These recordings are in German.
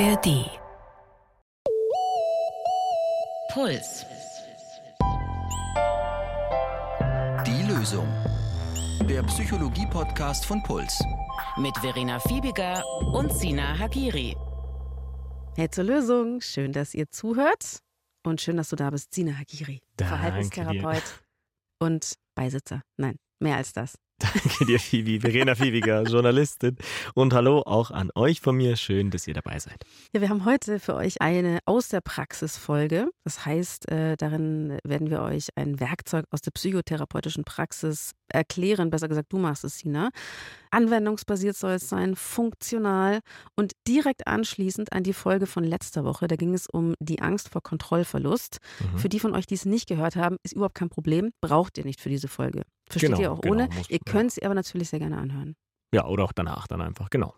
ARD. Puls. Die Lösung. Der Psychologie-Podcast von Puls. Mit Verena Fiebiger und Sina Hagiri. Hey zur Lösung. Schön, dass ihr zuhört. Und schön, dass du da bist, Sina Hagiri. Danke Verhaltenstherapeut und Beisitzer. Nein, mehr als das. Danke dir, Phoebe. Verena Fiebiger, Journalistin. Und hallo auch an euch von mir. Schön, dass ihr dabei seid. Ja, wir haben heute für euch eine aus der Praxis Folge. Das heißt, äh, darin werden wir euch ein Werkzeug aus der psychotherapeutischen Praxis erklären. Besser gesagt, du machst es, Sina. Anwendungsbasiert soll es sein, funktional und direkt anschließend an die Folge von letzter Woche. Da ging es um die Angst vor Kontrollverlust. Mhm. Für die von euch, die es nicht gehört haben, ist überhaupt kein Problem. Braucht ihr nicht für diese Folge. Versteht Genau, ihr auch genau, ohne. muss- ihr könnt sie aber natürlich sehr gerne anhören. Ja, oder auch danach dann einfach, genau.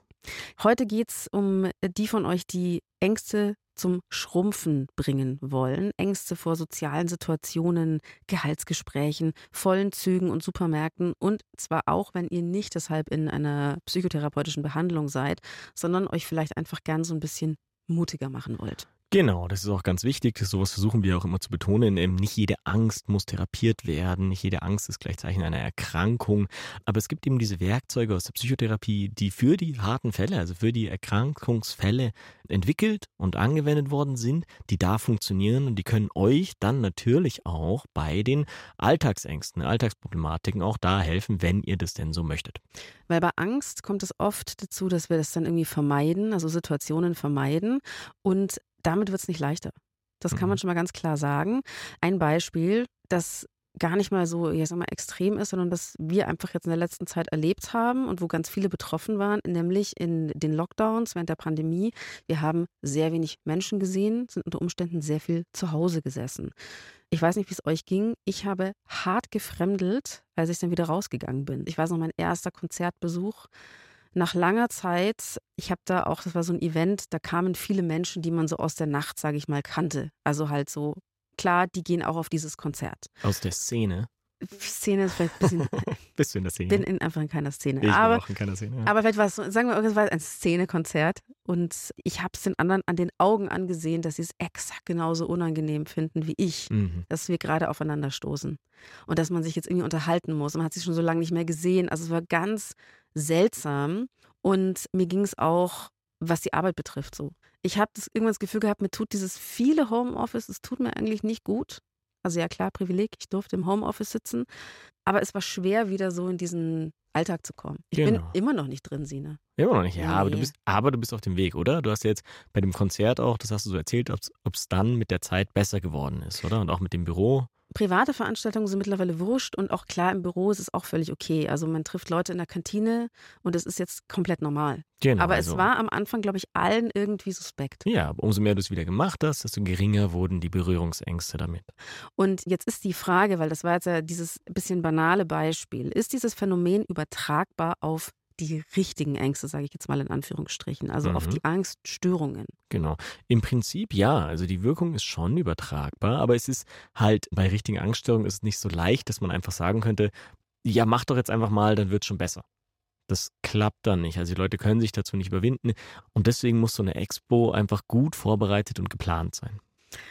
Heute geht es um die von euch, die Ängste zum Schrumpfen bringen wollen. Ängste vor sozialen Situationen, Gehaltsgesprächen, vollen Zügen und Supermärkten. Und zwar auch, wenn ihr nicht deshalb in einer psychotherapeutischen Behandlung seid, sondern euch vielleicht einfach gern so ein bisschen mutiger machen wollt. Genau, das ist auch ganz wichtig. Sowas versuchen wir auch immer zu betonen. Eben nicht jede Angst muss therapiert werden. Nicht jede Angst ist gleichzeitig eine Erkrankung. Aber es gibt eben diese Werkzeuge aus der Psychotherapie, die für die harten Fälle, also für die Erkrankungsfälle entwickelt und angewendet worden sind, die da funktionieren und die können euch dann natürlich auch bei den Alltagsängsten, Alltagsproblematiken auch da helfen, wenn ihr das denn so möchtet. Weil bei Angst kommt es oft dazu, dass wir das dann irgendwie vermeiden, also Situationen vermeiden. Und damit wird es nicht leichter. Das kann man Mhm. schon mal ganz klar sagen. Ein Beispiel, das gar nicht mal so, ich sag mal, extrem ist, sondern das wir einfach jetzt in der letzten Zeit erlebt haben und wo ganz viele betroffen waren, nämlich in den Lockdowns während der Pandemie. Wir haben sehr wenig Menschen gesehen, sind unter Umständen sehr viel zu Hause gesessen. Ich weiß nicht, wie es euch ging. Ich habe hart gefremdelt, als ich dann wieder rausgegangen bin. Ich weiß noch, mein erster Konzertbesuch nach langer Zeit. Ich habe da auch, das war so ein Event, da kamen viele Menschen, die man so aus der Nacht, sage ich mal, kannte. Also halt so, klar, die gehen auch auf dieses Konzert. Aus der Szene. Szene ist vielleicht ein bisschen, Bist du in der Szene? bin in, einfach in keiner Szene. ich aber bin auch in keiner Szene. Ja. aber vielleicht war es, sagen wir, es war ein Szenekonzert und ich habe es den anderen an den Augen angesehen, dass sie es exakt genauso unangenehm finden wie ich, Mhm. dass wir gerade aufeinander stoßen und dass man sich jetzt irgendwie unterhalten muss. Man hat sich schon so lange nicht mehr gesehen. Also es war ganz seltsam und mir ging es auch, was die Arbeit betrifft, so. Ich habe das irgendwann das Gefühl gehabt, mir tut dieses viele Homeoffice, es tut mir eigentlich nicht gut. Also ja klar, Privileg, ich durfte im Homeoffice sitzen, aber es war schwer, wieder so in diesen Alltag zu kommen. Ich bin Genau. immer noch nicht drin, Sina. Immer noch nicht, ja, aber du Nee. bist, aber du bist auf dem Weg, oder? Du hast ja jetzt bei dem Konzert auch, das hast du so erzählt, ob es dann mit der Zeit besser geworden ist, oder? Und auch mit dem Büro. Private Veranstaltungen sind mittlerweile wurscht und auch klar im Büro ist es auch völlig okay. Also man trifft Leute in der Kantine und es ist jetzt komplett normal. Genau. Aber also, es war am Anfang, glaube ich, allen irgendwie suspekt. Ja, umso mehr du es wieder gemacht hast, desto geringer wurden die Berührungsängste damit. Und jetzt ist die Frage, weil das war jetzt ja dieses bisschen banale Beispiel, ist dieses Phänomen übertragbar auf die richtigen Ängste, sage ich jetzt mal in Anführungsstrichen, also auf Mhm. die Angststörungen? Genau. Im Prinzip ja, also die Wirkung ist schon übertragbar, aber es ist halt bei richtigen Angststörungen ist es nicht so leicht, dass man einfach sagen könnte, ja, mach doch jetzt einfach mal, dann wird schon besser. Das klappt dann nicht. Also die Leute können sich dazu nicht überwinden und deswegen muss so eine Expo einfach gut vorbereitet und geplant sein.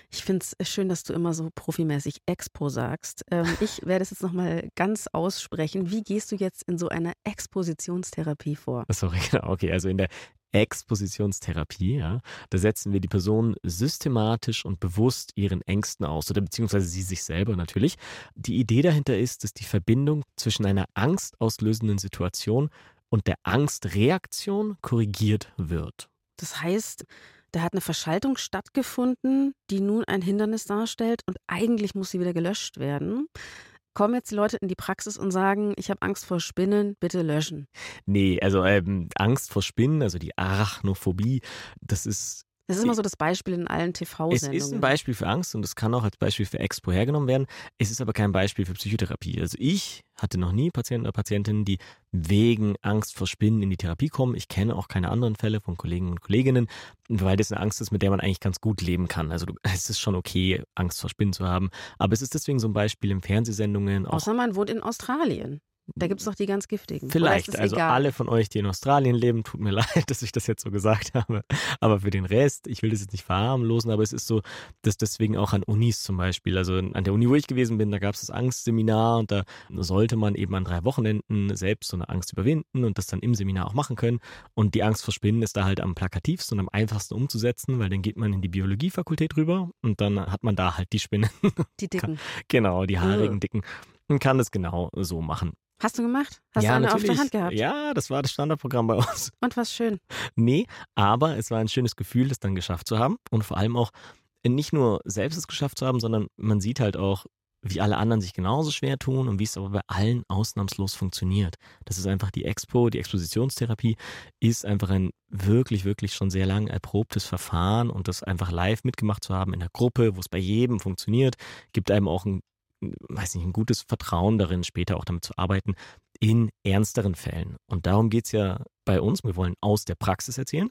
Ich finde es schön, dass du immer so profimäßig Expo sagst. Ähm, ich werde es jetzt nochmal ganz aussprechen. Wie gehst du jetzt in so einer Expositionstherapie vor? Sorry, genau. Okay, also in der Expositionstherapie, ja, da setzen wir die Person systematisch und bewusst ihren Ängsten aus oder beziehungsweise sie sich selber natürlich. Die Idee dahinter ist, dass die Verbindung zwischen einer angstauslösenden Situation und der Angstreaktion korrigiert wird. Das heißt, da hat eine Verschaltung stattgefunden, die nun ein Hindernis darstellt und eigentlich muss sie wieder gelöscht werden. Kommen jetzt die Leute in die Praxis und sagen, ich habe Angst vor Spinnen, bitte löschen. Nee, also ähm, Angst vor Spinnen, also die Arachnophobie, das ist Das ist immer so das Beispiel in allen Es TV-Sendungen. ist ein Beispiel für Angst und es kann auch als Beispiel für Expo hergenommen werden. Es ist aber kein Beispiel für Psychotherapie. Also ich hatte noch nie Patienten oder Patientinnen, die wegen Angst vor Spinnen in die Therapie kommen. Ich kenne auch keine anderen Fälle von Kollegen und Kolleginnen, weil das eine Angst ist, mit der man eigentlich ganz gut leben kann. Also es ist schon okay, Angst vor Spinnen zu haben. Aber es ist deswegen so ein Beispiel in Fernsehsendungen. Außer man wohnt in Australien. Da gibt es doch die ganz giftigen. Vielleicht, also egal? alle von euch, die in Australien leben, tut mir leid, dass ich das jetzt so gesagt habe. Aber für den Rest, ich will das jetzt nicht verharmlosen, aber es ist so, dass deswegen auch an Unis zum Beispiel, also an der Uni, wo ich gewesen bin, da gab es das Angstseminar und da sollte man eben an drei Wochenenden selbst so eine Angst überwinden und das dann im Seminar auch machen können. Und die Angst vor Spinnen ist da halt am plakativsten und am einfachsten umzusetzen, weil dann geht man in die Biologiefakultät rüber und dann hat man da halt die Spinnen. Die dicken. genau, die haarigen, dicken. Und kann das genau so machen. Hast du gemacht? Hast ja, du eine natürlich. auf der Hand gehabt? Ja, das war das Standardprogramm bei uns. Und was schön. Nee, aber es war ein schönes Gefühl, das dann geschafft zu haben und vor allem auch nicht nur selbst es geschafft zu haben, sondern man sieht halt auch, wie alle anderen sich genauso schwer tun und wie es aber bei allen ausnahmslos funktioniert. Das ist einfach die Expo, die Expositionstherapie ist einfach ein wirklich, wirklich schon sehr lang erprobtes Verfahren und das einfach live mitgemacht zu haben in der Gruppe, wo es bei jedem funktioniert, gibt einem auch ein weiß nicht, ein gutes Vertrauen darin, später auch damit zu arbeiten, in ernsteren Fällen. Und darum geht es ja bei uns. Wir wollen aus der Praxis erzählen.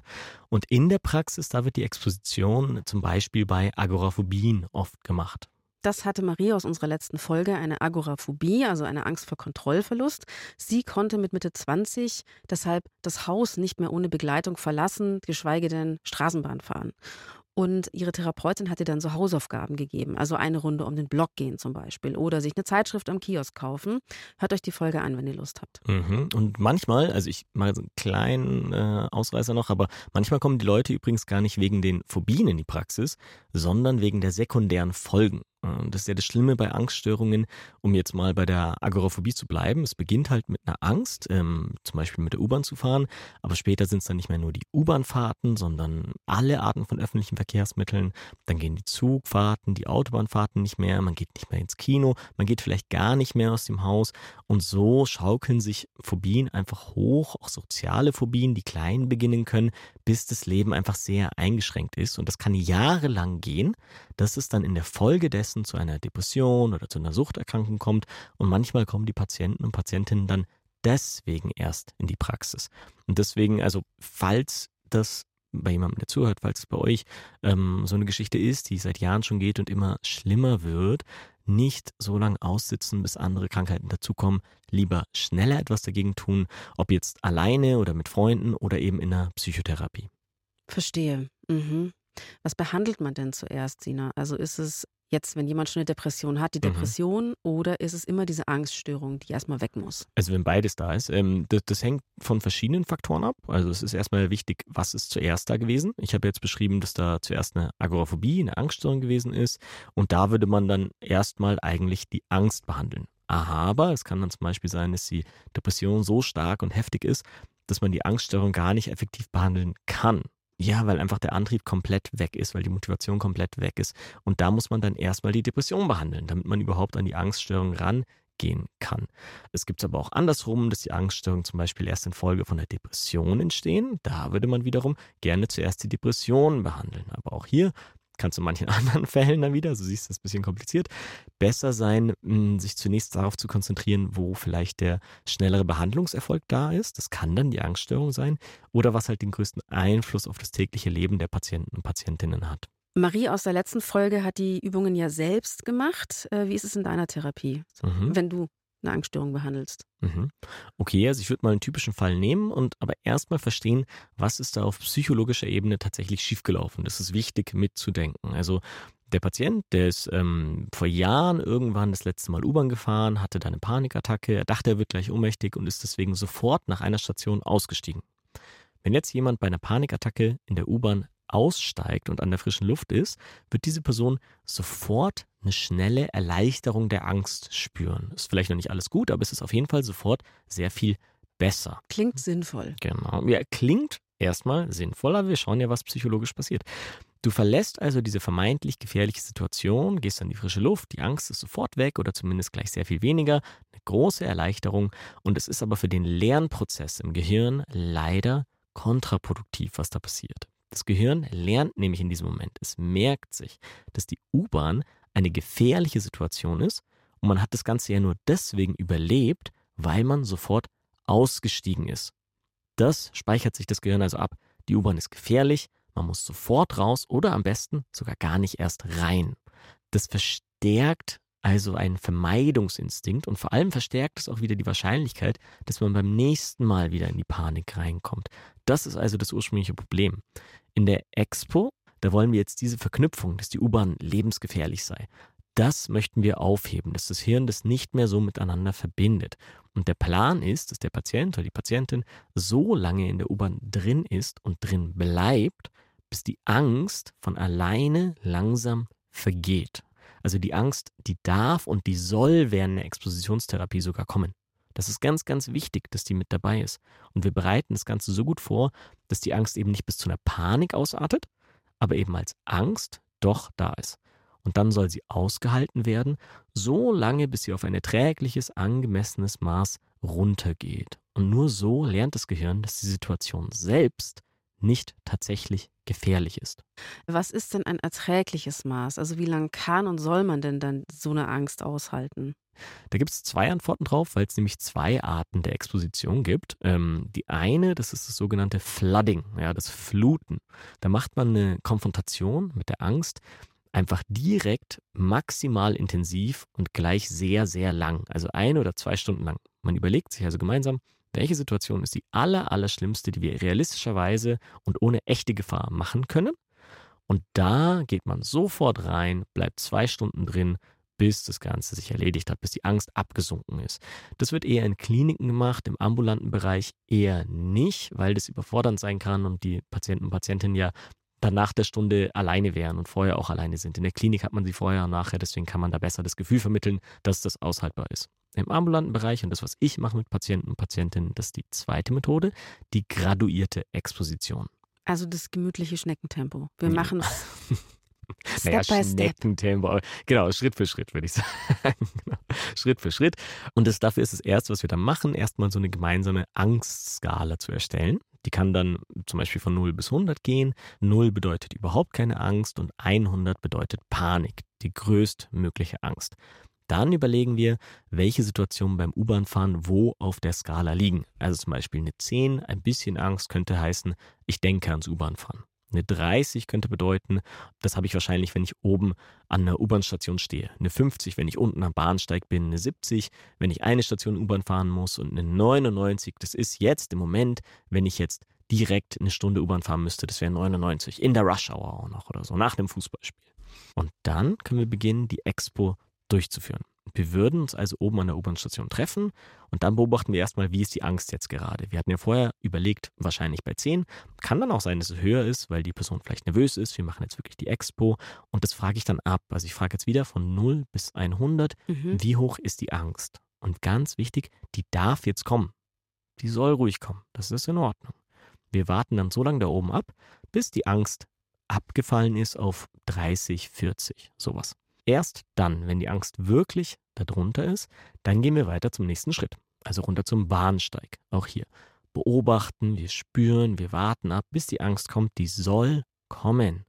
Und in der Praxis, da wird die Exposition zum Beispiel bei Agoraphobien oft gemacht. Das hatte Marie aus unserer letzten Folge, eine Agoraphobie, also eine Angst vor Kontrollverlust. Sie konnte mit Mitte 20 deshalb das Haus nicht mehr ohne Begleitung verlassen, geschweige denn Straßenbahn fahren. Und ihre Therapeutin hat ihr dann so Hausaufgaben gegeben, also eine Runde um den Block gehen zum Beispiel oder sich eine Zeitschrift am Kiosk kaufen. Hört euch die Folge an, wenn ihr Lust habt. Mhm. Und manchmal, also ich mache so einen kleinen äh, Ausreißer noch, aber manchmal kommen die Leute übrigens gar nicht wegen den Phobien in die Praxis, sondern wegen der sekundären Folgen. Das ist ja das Schlimme bei Angststörungen, um jetzt mal bei der Agoraphobie zu bleiben. Es beginnt halt mit einer Angst, ähm, zum Beispiel mit der U-Bahn zu fahren, aber später sind es dann nicht mehr nur die U-Bahn-Fahrten, sondern alle Arten von öffentlichen Verkehrsmitteln. Dann gehen die Zugfahrten, die Autobahnfahrten nicht mehr, man geht nicht mehr ins Kino, man geht vielleicht gar nicht mehr aus dem Haus und so schaukeln sich Phobien einfach hoch, auch soziale Phobien, die klein beginnen können, bis das Leben einfach sehr eingeschränkt ist und das kann jahrelang gehen, dass es dann in der Folge dessen Prozessen zu einer Depression oder zu einer Suchterkrankung kommt und manchmal kommen die Patienten und Patientinnen dann deswegen erst in die Praxis. Und deswegen, also falls das bei jemandem, der zuhört, falls es bei euch ähm, so eine Geschichte ist, die seit Jahren schon geht und immer schlimmer wird, nicht so lange aussitzen, bis andere Krankheiten dazukommen. Lieber schneller etwas dagegen tun, ob jetzt alleine oder mit Freunden oder eben in der Psychotherapie. Verstehe. Mhm. Was behandelt man denn zuerst, Sina? Also ist es jetzt, wenn jemand schon eine Depression hat, die Mhm. Depression oder ist es immer diese Angststörung, die erstmal weg muss? Also wenn beides da ist, ähm, das, das hängt von verschiedenen Faktoren ab. Also es ist erstmal wichtig, was ist zuerst da gewesen. Ich habe jetzt beschrieben, dass da zuerst eine Agoraphobie, eine Angststörung gewesen ist. Und da würde man dann erstmal eigentlich die Angst behandeln. Aber es kann dann zum Beispiel sein, dass die Depression so stark und heftig ist, dass man die Angststörung gar nicht effektiv behandeln kann. Ja, weil einfach der Antrieb komplett weg ist, weil die Motivation komplett weg ist. Und da muss man dann erstmal die Depression behandeln, damit man überhaupt an die Angststörung rangehen kann. Es gibt es aber auch andersrum, dass die Angststörungen zum Beispiel erst in Folge von der Depression entstehen. Da würde man wiederum gerne zuerst die Depression behandeln. Aber auch hier kann es in manchen anderen Fällen dann wieder, so siehst du das ein bisschen kompliziert, besser sein, mh, sich zunächst darauf zu konzentrieren, wo vielleicht der schnellere Behandlungserfolg da ist. Das kann dann die Angststörung sein oder was halt den größten Einfluss auf das tägliche Leben der Patienten und Patientinnen hat. Marie aus der letzten Folge hat die Übungen ja selbst gemacht. Äh, Wie ist es in deiner Therapie, Mhm. wenn du eine Angststörung behandelst? Mhm. Okay, also ich würde mal einen typischen Fall nehmen und aber erstmal verstehen, was ist da auf psychologischer Ebene tatsächlich schiefgelaufen. Das ist wichtig mitzudenken. Also der Patient, der ist ähm, vor Jahren irgendwann das letzte Mal U-Bahn gefahren, hatte da eine Panikattacke, er dachte, er wird gleich ohnmächtig und ist deswegen sofort nach einer Station ausgestiegen. Wenn jetzt jemand bei einer Panikattacke in der U-Bahn aussteigt und an der frischen Luft ist, wird diese Person sofort eine schnelle Erleichterung der Angst spüren. Ist vielleicht noch nicht alles gut, aber es ist auf jeden Fall sofort sehr viel besser. Klingt sinnvoll. Genau. Ja, klingt erstmal sinnvoll, aber wir schauen ja, was psychologisch passiert. Du verlässt also diese vermeintlich gefährliche Situation, gehst an die frische Luft, die Angst ist sofort weg oder zumindest gleich sehr viel weniger, eine große Erleichterung und es ist aber für den Lernprozess im Gehirn leider kontraproduktiv, was da passiert. Das Gehirn lernt nämlich in diesem Moment. Es merkt sich, dass die U-Bahn eine gefährliche Situation ist und man hat das Ganze ja nur deswegen überlebt, weil man sofort ausgestiegen ist. Das speichert sich das Gehirn also ab. Die U-Bahn ist gefährlich, man muss sofort raus oder am besten sogar gar nicht erst rein. Das verstärkt also ein Vermeidungsinstinkt und vor allem verstärkt es auch wieder die Wahrscheinlichkeit, dass man beim nächsten Mal wieder in die Panik reinkommt. Das ist also das ursprüngliche Problem. In der Expo, da wollen wir jetzt diese Verknüpfung, dass die U-Bahn lebensgefährlich sei. Das möchten wir aufheben, dass das Hirn das nicht mehr so miteinander verbindet. Und der Plan ist, dass der Patient oder die Patientin so lange in der U-Bahn drin ist und drin bleibt, bis die Angst von alleine langsam vergeht. Also die Angst, die darf und die soll während der Expositionstherapie sogar kommen. Das ist ganz, ganz wichtig, dass die mit dabei ist. Und wir bereiten das Ganze so gut vor, dass die Angst eben nicht bis zu einer Panik ausartet, aber eben als Angst doch da ist. Und dann soll sie ausgehalten werden, so lange, bis sie auf ein erträgliches, angemessenes Maß runtergeht. Und nur so lernt das Gehirn, dass die Situation selbst nicht tatsächlich gefährlich ist. Was ist denn ein erträgliches Maß? Also wie lange kann und soll man denn dann so eine Angst aushalten? Da gibt es zwei Antworten drauf, weil es nämlich zwei Arten der Exposition gibt. Ähm, die eine, das ist das sogenannte Flooding, ja, das Fluten. Da macht man eine Konfrontation mit der Angst einfach direkt maximal intensiv und gleich sehr, sehr lang. Also ein oder zwei Stunden lang. Man überlegt sich also gemeinsam, welche Situation ist die aller, aller schlimmste, die wir realistischerweise und ohne echte Gefahr machen können. Und da geht man sofort rein, bleibt zwei Stunden drin, bis das Ganze sich erledigt hat, bis die Angst abgesunken ist. Das wird eher in Kliniken gemacht, im ambulanten Bereich eher nicht, weil das überfordernd sein kann und die Patienten und Patientinnen ja dann nach der Stunde alleine wären und vorher auch alleine sind. In der Klinik hat man sie vorher und nachher, deswegen kann man da besser das Gefühl vermitteln, dass das aushaltbar ist. Im ambulanten Bereich und das, was ich mache mit Patienten und Patientinnen, das ist die zweite Methode, die graduierte Exposition. Also das gemütliche Schneckentempo. Wir machen es Step naja, by Schneckentempo. Genau, Schritt für Schritt, würde ich sagen. Genau. Schritt für Schritt. Und das, dafür ist das Erste, was wir da machen, erstmal so eine gemeinsame Angstskala zu erstellen. Die kann dann zum Beispiel von 0 bis 100 gehen. 0 bedeutet überhaupt keine Angst und 100 bedeutet Panik, die größtmögliche Angst. Dann überlegen wir, welche Situationen beim U-Bahn-Fahren wo auf der Skala liegen. Also zum Beispiel eine 10, ein bisschen Angst könnte heißen, ich denke ans U-Bahn-Fahren. Eine 30 könnte bedeuten, das habe ich wahrscheinlich, wenn ich oben an einer U-Bahn-Station stehe. Eine 50, wenn ich unten am Bahnsteig bin. Eine 70, wenn ich eine Station U-Bahn fahren muss. Und eine 99, das ist jetzt im Moment, wenn ich jetzt direkt eine Stunde U-Bahn fahren müsste. Das wäre 99. In der Rush Hour auch noch oder so, nach dem Fußballspiel. Und dann können wir beginnen, die Expo durchzuführen. Wir würden uns also oben an der U-Bahn-Station treffen und dann beobachten wir erstmal, wie ist die Angst jetzt gerade. Wir hatten ja vorher überlegt, wahrscheinlich bei 10. Kann dann auch sein, dass es höher ist, weil die Person vielleicht nervös ist. Wir machen jetzt wirklich die Expo und das frage ich dann ab. Also ich frage jetzt wieder von 0 bis 100, mhm. wie hoch ist die Angst? Und ganz wichtig, die darf jetzt kommen. Die soll ruhig kommen. Das ist in Ordnung. Wir warten dann so lange da oben ab, bis die Angst abgefallen ist auf 30, 40, sowas. Erst dann, wenn die Angst wirklich darunter ist, dann gehen wir weiter zum nächsten Schritt. Also runter zum Bahnsteig. Auch hier. Beobachten, wir spüren, wir warten ab, bis die Angst kommt. Die soll kommen.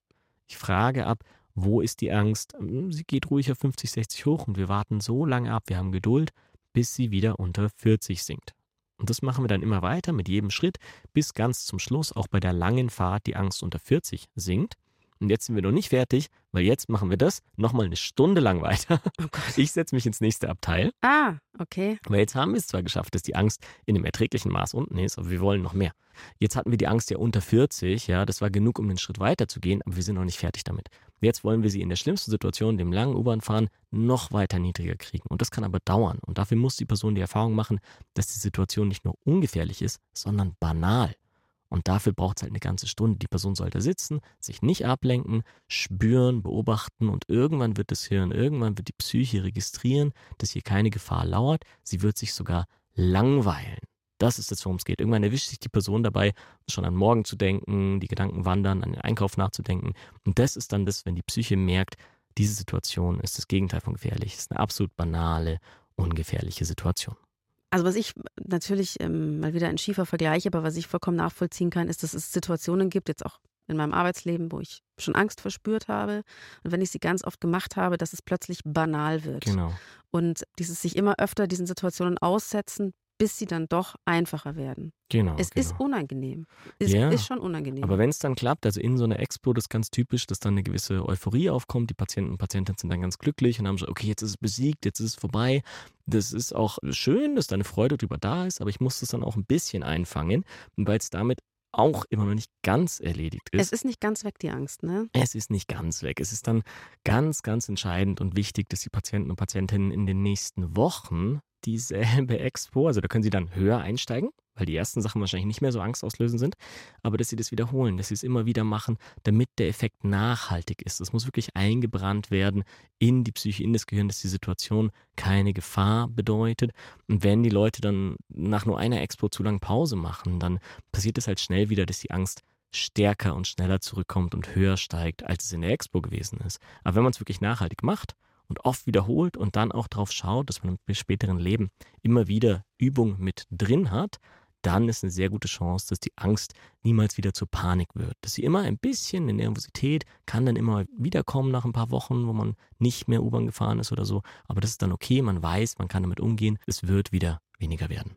Ich frage ab, wo ist die Angst? Hm, sie geht ruhig auf 50, 60 hoch und wir warten so lange ab, wir haben Geduld, bis sie wieder unter 40 sinkt. Und das machen wir dann immer weiter mit jedem Schritt, bis ganz zum Schluss auch bei der langen Fahrt die Angst unter 40 sinkt. Und jetzt sind wir noch nicht fertig, weil jetzt machen wir das nochmal eine Stunde lang weiter. Oh ich setze mich ins nächste Abteil. Ah, okay. Weil jetzt haben wir es zwar geschafft, dass die Angst in einem erträglichen Maß unten ist, aber wir wollen noch mehr. Jetzt hatten wir die Angst ja unter 40, ja, das war genug, um den Schritt weiter zu gehen, aber wir sind noch nicht fertig damit. Jetzt wollen wir sie in der schlimmsten Situation, dem langen U-Bahn-Fahren, noch weiter niedriger kriegen. Und das kann aber dauern. Und dafür muss die Person die Erfahrung machen, dass die Situation nicht nur ungefährlich ist, sondern banal. Und dafür braucht es halt eine ganze Stunde. Die Person sollte sitzen, sich nicht ablenken, spüren, beobachten und irgendwann wird das Hirn, irgendwann wird die Psyche registrieren, dass hier keine Gefahr lauert. Sie wird sich sogar langweilen. Das ist das, worum es geht. Irgendwann erwischt sich die Person dabei, schon an morgen zu denken, die Gedanken wandern, an den Einkauf nachzudenken. Und das ist dann das, wenn die Psyche merkt, diese Situation ist das Gegenteil von gefährlich. Es ist eine absolut banale, ungefährliche Situation. Also was ich natürlich ähm, mal wieder ein schiefer Vergleich, aber was ich vollkommen nachvollziehen kann, ist, dass es Situationen gibt, jetzt auch in meinem Arbeitsleben, wo ich schon Angst verspürt habe. Und wenn ich sie ganz oft gemacht habe, dass es plötzlich banal wird. Genau. Und dieses sich immer öfter diesen Situationen aussetzen, bis sie dann doch einfacher werden. Genau. Es genau. ist unangenehm. Es Ja. ist schon unangenehm. Aber wenn es dann klappt, also in so einer Expo, das ist ganz typisch, dass dann eine gewisse Euphorie aufkommt. Die Patienten und Patientinnen sind dann ganz glücklich und haben so, okay, jetzt ist es besiegt, jetzt ist es vorbei. Das ist auch schön, dass da eine Freude drüber da ist, aber ich muss das dann auch ein bisschen einfangen, weil es damit auch immer noch nicht ganz erledigt ist. es ist nicht ganz weg, die Angst, ne? Es ist nicht ganz weg. Es ist dann ganz, ganz entscheidend und wichtig, dass die Patienten und Patientinnen in den nächsten Wochen dieselbe Expo, also da können sie dann höher einsteigen, weil die ersten Sachen wahrscheinlich nicht mehr so angstauslösend sind, aber dass sie das wiederholen, dass sie es immer wieder machen, damit der Effekt nachhaltig ist. Das muss wirklich eingebrannt werden in die Psyche, in das Gehirn, dass die Situation keine Gefahr bedeutet. Und wenn die Leute dann nach nur einer Expo zu lange Pause machen, dann passiert es halt schnell wieder, dass die Angst stärker und schneller zurückkommt und höher steigt, als es in der Expo gewesen ist. Aber wenn man es wirklich nachhaltig macht und oft wiederholt und dann auch darauf schaut, dass man im späteren Leben immer wieder Übung mit drin hat, dann ist eine sehr gute Chance, dass die Angst niemals wieder zur Panik wird. Dass sie immer ein bisschen eine Nervosität kann dann immer wiederkommen nach ein paar Wochen, wo man nicht mehr U-Bahn gefahren ist oder so. Aber das ist dann okay, man weiß, man kann damit umgehen. Es wird wieder weniger werden.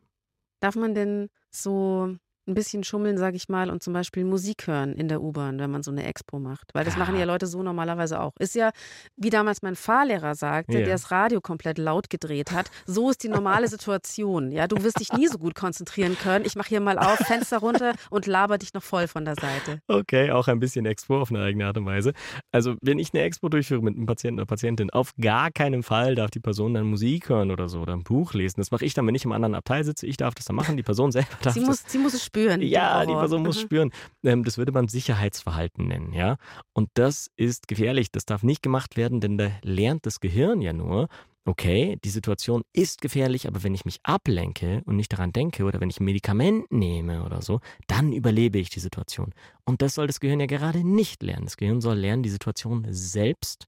Darf man denn so ein bisschen schummeln, sage ich mal, und zum Beispiel Musik hören in der U-Bahn, wenn man so eine Expo macht? Weil das machen ja Ja. Leute so normalerweise auch. Ist ja, wie damals mein Fahrlehrer sagte, Ja. der das Radio komplett laut gedreht hat, so ist die normale Situation. Ja, du wirst dich nie so gut konzentrieren können. Ich mache hier mal auf, Fenster runter und laber dich noch voll von der Seite. Okay, auch ein bisschen Expo auf eine eigene Art und Weise. Also, wenn ich eine Expo durchführe mit einem Patienten oder Patientin, auf gar keinen Fall darf die Person dann Musik hören oder so oder ein Buch lesen. Das mache ich dann, wenn ich im anderen Abteil sitze. Ich darf das dann machen, die Person selber darf Sie das muss, sie muss es spüren. Den Ja, die. Person muss Mhm. spüren. Ähm, das würde man Sicherheitsverhalten nennen, ja. Und das ist gefährlich. Das darf nicht gemacht werden, denn da lernt das Gehirn ja nur, okay, die Situation ist gefährlich, aber wenn ich mich ablenke und nicht daran denke oder wenn ich ein Medikament nehme oder so, dann überlebe ich die Situation. Und das soll das Gehirn ja gerade nicht lernen. Das Gehirn soll lernen, die Situation selbst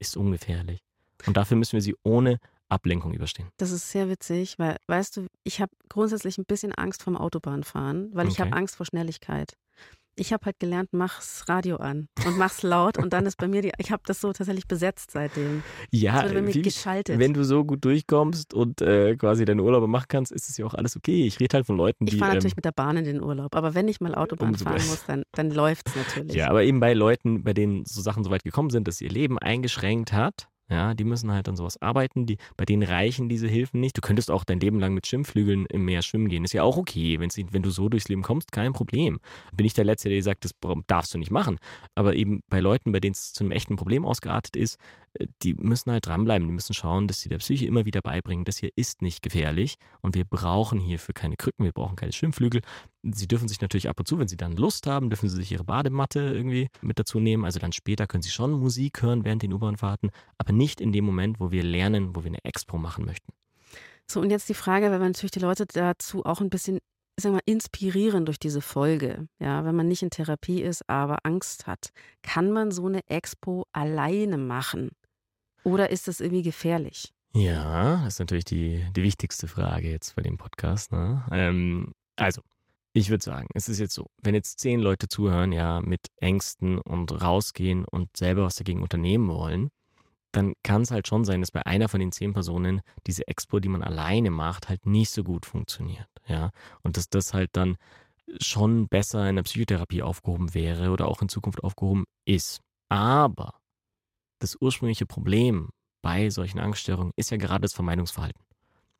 ist ungefährlich. Und dafür müssen wir sie ohne Ablenkung überstehen. Das ist sehr witzig, weil, weißt du, ich habe grundsätzlich ein bisschen Angst vom Autobahnfahren, weil ich habe Okay. Angst vor Schnelligkeit. Ich habe halt gelernt, mach's Radio an und mach's laut und dann ist bei mir die, ich habe das so tatsächlich besetzt seitdem. Ja, Das wurde bei mir geschaltet. wenn du so gut durchkommst und äh, quasi deine Urlaube machen kannst, ist es ja auch alles okay. Ich rede halt von Leuten, die. Ich fahre natürlich ähm, mit der Bahn in den Urlaub, aber wenn ich mal Autobahn fahren muss, dann, dann läuft's natürlich. ja, aber eben bei Leuten, bei denen so Sachen so weit gekommen sind, dass ihr Leben eingeschränkt hat, ja, die müssen halt an sowas arbeiten, die, bei denen reichen diese Hilfen nicht. Du könntest auch dein Leben lang mit Schwimmflügeln im Meer schwimmen gehen. Ist ja auch okay, wenn's, wenn du so durchs Leben kommst, kein Problem. Bin ich der Letzte, der dir sagt, das darfst du nicht machen. Aber eben bei Leuten, bei denen es zu einem echten Problem ausgeartet ist, äh, die müssen halt dranbleiben. Die müssen schauen, dass sie der Psyche immer wieder beibringen, das hier ist nicht gefährlich und wir brauchen hierfür keine Krücken, wir brauchen keine Schwimmflügel. Sie dürfen sich natürlich ab und zu, wenn sie dann Lust haben, dürfen sie sich ihre Badematte irgendwie mit dazu nehmen. Also dann später können sie schon Musik hören während den U-Bahn-Fahrten, aber nicht in dem Moment, wo wir lernen, wo wir eine Expo machen möchten. So, und jetzt die Frage, weil wir natürlich die Leute dazu auch ein bisschen, sagen wir mal, inspirieren durch diese Folge. Ja, wenn man nicht in Therapie ist, aber Angst hat. Kann man so eine Expo alleine machen? Oder ist das irgendwie gefährlich? Ja, das ist natürlich die, die wichtigste Frage jetzt bei dem Podcast. Ne? Ähm, also, ich würde sagen, es ist jetzt so, wenn jetzt zehn Leute zuhören, ja, mit Ängsten und rausgehen und selber was dagegen unternehmen wollen, dann kann es halt schon sein, dass bei einer von den zehn Personen diese Expo, die man alleine macht, halt nicht so gut funktioniert. Ja, und dass das halt dann schon besser in der Psychotherapie aufgehoben wäre oder auch in Zukunft aufgehoben ist. Aber das ursprüngliche Problem bei solchen Angststörungen ist ja gerade das Vermeidungsverhalten.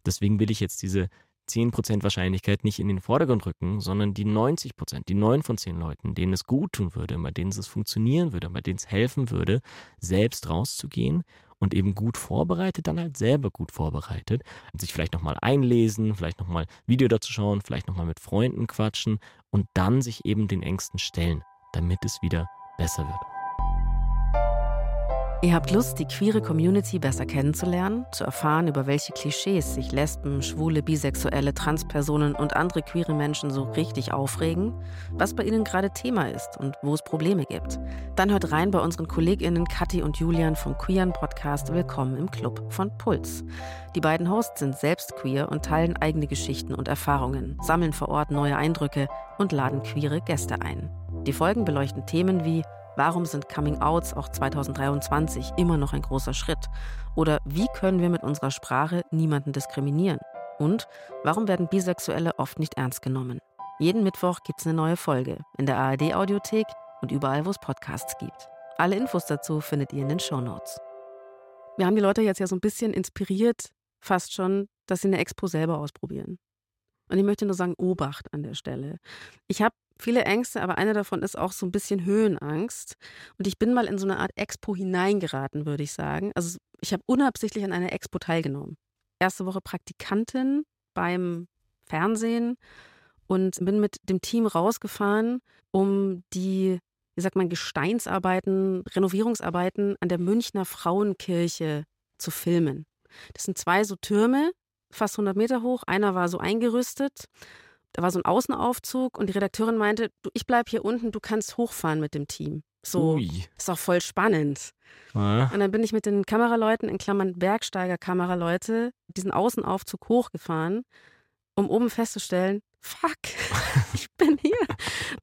Deswegen will ich jetzt diese 10% Wahrscheinlichkeit nicht in den Vordergrund rücken, sondern die 90%, die 9 von 10 Leuten, denen es gut tun würde, bei denen es funktionieren würde, bei denen es helfen würde, selbst rauszugehen und eben gut vorbereitet, dann halt selber gut vorbereitet, sich vielleicht nochmal einlesen, vielleicht nochmal Video dazu schauen, vielleicht nochmal mit Freunden quatschen und dann sich eben den Ängsten stellen, damit es wieder besser wird. Ihr habt Lust, die queere Community besser kennenzulernen, zu erfahren, über welche Klischees sich Lesben, Schwule, Bisexuelle, Transpersonen und andere queere Menschen so richtig aufregen, was bei ihnen gerade Thema ist und wo es Probleme gibt. Dann hört rein bei unseren KollegInnen Kathi und Julian vom Queeren Podcast Willkommen im Club von Puls. Die beiden Hosts sind selbst queer und teilen eigene Geschichten und Erfahrungen, sammeln vor Ort neue Eindrücke und laden queere Gäste ein. Die Folgen beleuchten Themen wie Warum sind Coming-Outs auch 2023 immer noch ein großer Schritt? Oder wie können wir mit unserer Sprache niemanden diskriminieren? Und warum werden Bisexuelle oft nicht ernst genommen? Jeden Mittwoch gibt es eine neue Folge in der ARD-Audiothek und überall, wo es Podcasts gibt. Alle Infos dazu findet ihr in den Show Notes. Wir haben die Leute jetzt ja so ein bisschen inspiriert, fast schon, dass sie eine Expo selber ausprobieren. Und ich möchte nur sagen, Obacht an der Stelle. Ich habe viele Ängste, aber eine davon ist auch so ein bisschen Höhenangst. Und ich bin mal in so eine Art Expo hineingeraten, würde ich sagen. Also ich habe unabsichtlich an einer Expo teilgenommen. Erste Woche Praktikantin beim Fernsehen und bin mit dem Team rausgefahren, um die, wie sagt man, Gesteinsarbeiten, Renovierungsarbeiten an der Münchner Frauenkirche zu filmen. Das sind zwei so Türme, fast 100 Meter hoch. Einer war so eingerüstet. Da war so ein Außenaufzug und die Redakteurin meinte, du, ich bleib hier unten, du kannst hochfahren mit dem Team. So, Ui. ist auch voll spannend. Ja. Und dann bin ich mit den Kameraleuten, in Klammern Bergsteiger-Kameraleute, diesen Außenaufzug hochgefahren, um oben festzustellen, fuck, ich bin hier.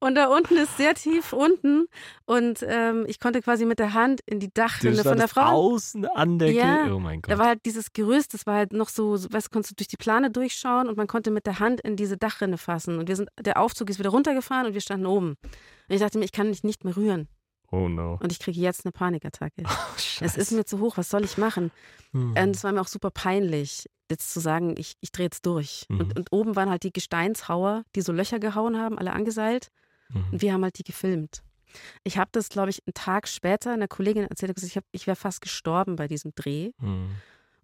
Und da unten ist sehr tief unten. Und ähm, ich konnte quasi mit der Hand in die Dachrinne von der Frau. Außen an der ja, Oh mein Gott. Da war halt dieses Gerüst, das war halt noch so, weißt konntest du durch die Plane durchschauen und man konnte mit der Hand in diese Dachrinne fassen. Und wir sind, der Aufzug ist wieder runtergefahren und wir standen oben. Und ich dachte mir, ich kann mich nicht mehr rühren. Oh no. Und ich kriege jetzt eine Panikattacke. Oh, es ist mir zu hoch, was soll ich machen? Hm. Und es war mir auch super peinlich jetzt zu sagen, ich, ich drehe jetzt durch. Mhm. Und, und, oben waren halt die Gesteinshauer, die so Löcher gehauen haben, alle angeseilt. Mhm. Und wir haben halt die gefilmt. Ich habe das, glaube ich, einen Tag später einer Kollegin erzählt, ich, ich wäre fast gestorben bei diesem Dreh. Mhm.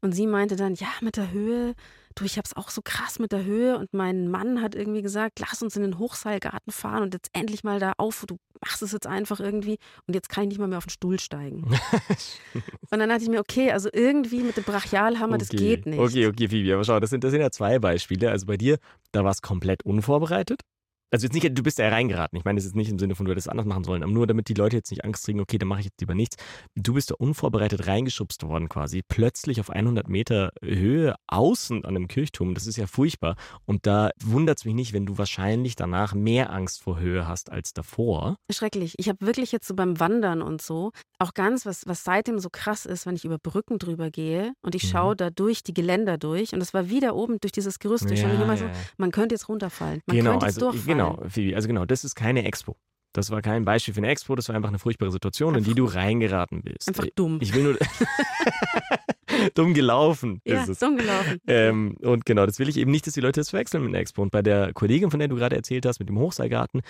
Und sie meinte dann, ja, mit der Höhe, du, ich habe es auch so krass mit der Höhe. Und mein Mann hat irgendwie gesagt, lass uns in den Hochseilgarten fahren und jetzt endlich mal da auf. Du machst es jetzt einfach irgendwie. Und jetzt kann ich nicht mal mehr auf den Stuhl steigen. und dann dachte ich mir, okay, also irgendwie mit dem Brachialhammer, okay. das geht nicht. Okay, okay, Phoebe, aber schau, das sind, das sind ja zwei Beispiele. Also bei dir, da war es komplett unvorbereitet. Also jetzt nicht, du bist ja reingeraten. Ich meine, es ist nicht im Sinne von, du hättest es anders machen sollen, aber nur damit die Leute jetzt nicht Angst kriegen, okay, dann mache ich jetzt lieber nichts. Du bist da unvorbereitet reingeschubst worden quasi, plötzlich auf 100 Meter Höhe außen an einem Kirchturm. Das ist ja furchtbar. Und da wundert es mich nicht, wenn du wahrscheinlich danach mehr Angst vor Höhe hast als davor. Schrecklich. Ich habe wirklich jetzt so beim Wandern und so, auch ganz, was, was seitdem so krass ist, wenn ich über Brücken drüber gehe und ich mhm. schaue da durch die Geländer durch und das war wieder oben durch dieses Gerüst durch. Ja, ich immer so, man könnte jetzt runterfallen. Man genau, könnte jetzt also, durchfallen. Genau, Phoebe, also genau, das ist keine Expo. Das war kein Beispiel für eine Expo, das war einfach eine furchtbare Situation, einfach in die du reingeraten bist. Einfach dumm. Ich will nur. dumm gelaufen ja, ist es. dumm gelaufen. Ähm, und genau, das will ich eben nicht, dass die Leute das verwechseln mit Expo. Und bei der Kollegin, von der du gerade erzählt hast, mit dem Hochseilgarten,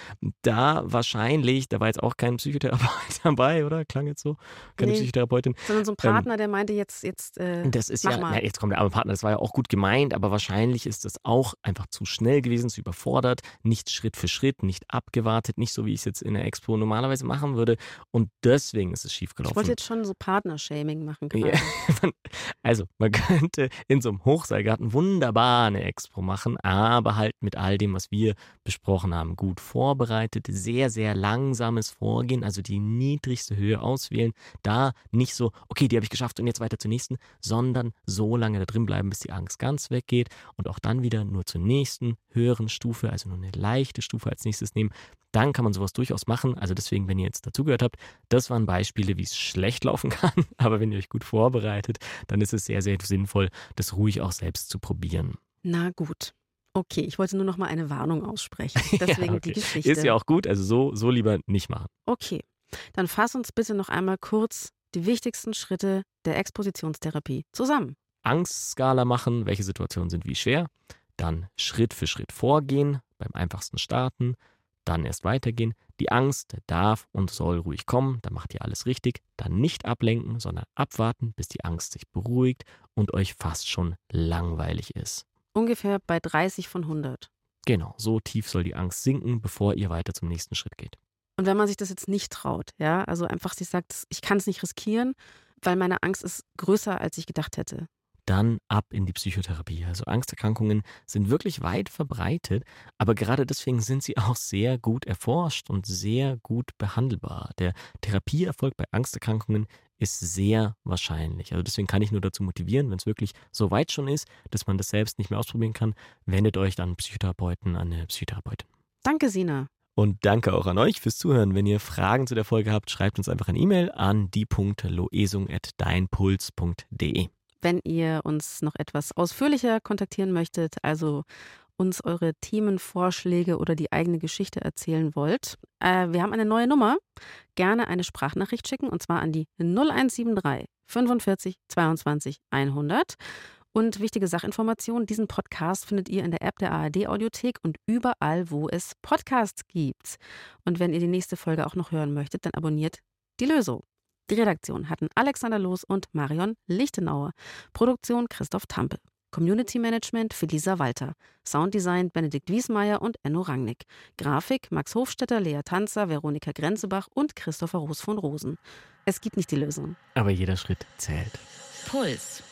da wahrscheinlich, da war jetzt auch kein Psychotherapeut dabei, oder? Klang jetzt so? Keine nee, Psychotherapeutin. Sondern so ein Partner, ähm, der meinte jetzt, jetzt äh, das ist ja, mal. ja, jetzt kommt der arme Partner, das war ja auch gut gemeint, aber wahrscheinlich ist das auch einfach zu schnell gewesen, zu überfordert, nicht Schritt für Schritt, nicht abgewartet, nicht so, wie ich es jetzt in der Expo normalerweise machen würde. Und deswegen ist es schiefgelaufen. Ich wollte jetzt schon so Partnershaming machen. Ja, also, man könnte in so einem Hochseilgarten wunderbar eine Expo machen, aber halt mit all dem, was wir besprochen haben. Gut vorbereitet, sehr, sehr langsames Vorgehen, also die niedrigste Höhe auswählen. Da nicht so, okay, die habe ich geschafft und jetzt weiter zur nächsten, sondern so lange da drin bleiben, bis die Angst ganz weggeht und auch dann wieder nur zur nächsten höheren Stufe, also nur eine leichte Stufe als nächstes nehmen dann kann man sowas durchaus machen. Also deswegen, wenn ihr jetzt dazugehört habt, das waren Beispiele, wie es schlecht laufen kann. Aber wenn ihr euch gut vorbereitet, dann ist es sehr, sehr sinnvoll, das ruhig auch selbst zu probieren. Na gut. Okay, ich wollte nur noch mal eine Warnung aussprechen. Deswegen ja, okay. die Geschichte. Ist ja auch gut, also so, so lieber nicht machen. Okay, dann fass uns bitte noch einmal kurz die wichtigsten Schritte der Expositionstherapie zusammen. Angstskala machen, welche Situationen sind wie schwer. Dann Schritt für Schritt vorgehen, beim einfachsten starten, dann erst weitergehen. Die Angst darf und soll ruhig kommen, dann macht ihr alles richtig. Dann nicht ablenken, sondern abwarten, bis die Angst sich beruhigt und euch fast schon langweilig ist. Ungefähr bei 30 von 100. Genau, so tief soll die Angst sinken, bevor ihr weiter zum nächsten Schritt geht. Und wenn man sich das jetzt nicht traut, ja, also einfach sich sagt, ich kann es nicht riskieren, weil meine Angst ist größer, als ich gedacht hätte dann ab in die Psychotherapie. Also Angsterkrankungen sind wirklich weit verbreitet, aber gerade deswegen sind sie auch sehr gut erforscht und sehr gut behandelbar. Der Therapieerfolg bei Angsterkrankungen ist sehr wahrscheinlich. Also deswegen kann ich nur dazu motivieren, wenn es wirklich so weit schon ist, dass man das selbst nicht mehr ausprobieren kann, wendet euch dann Psychotherapeuten, an eine Psychotherapeutin. Danke, Sina. Und danke auch an euch fürs Zuhören. Wenn ihr Fragen zu der Folge habt, schreibt uns einfach eine E-Mail an die.loesung.deinpuls.de. Wenn ihr uns noch etwas ausführlicher kontaktieren möchtet, also uns eure Themenvorschläge oder die eigene Geschichte erzählen wollt, äh, wir haben eine neue Nummer. Gerne eine Sprachnachricht schicken und zwar an die 0173 45 22 100. Und wichtige Sachinformation, diesen Podcast findet ihr in der App der ARD Audiothek und überall, wo es Podcasts gibt. Und wenn ihr die nächste Folge auch noch hören möchtet, dann abonniert die Lösung. Die Redaktion hatten Alexander Loos und Marion Lichtenauer. Produktion Christoph Tampe. Community Management für Lisa Walter. Sounddesign Benedikt Wiesmeier und Enno Rangnick. Grafik Max Hofstetter, Lea Tanzer, Veronika Grenzebach und Christopher Roos von Rosen. Es gibt nicht die Lösung. Aber jeder Schritt zählt. Puls.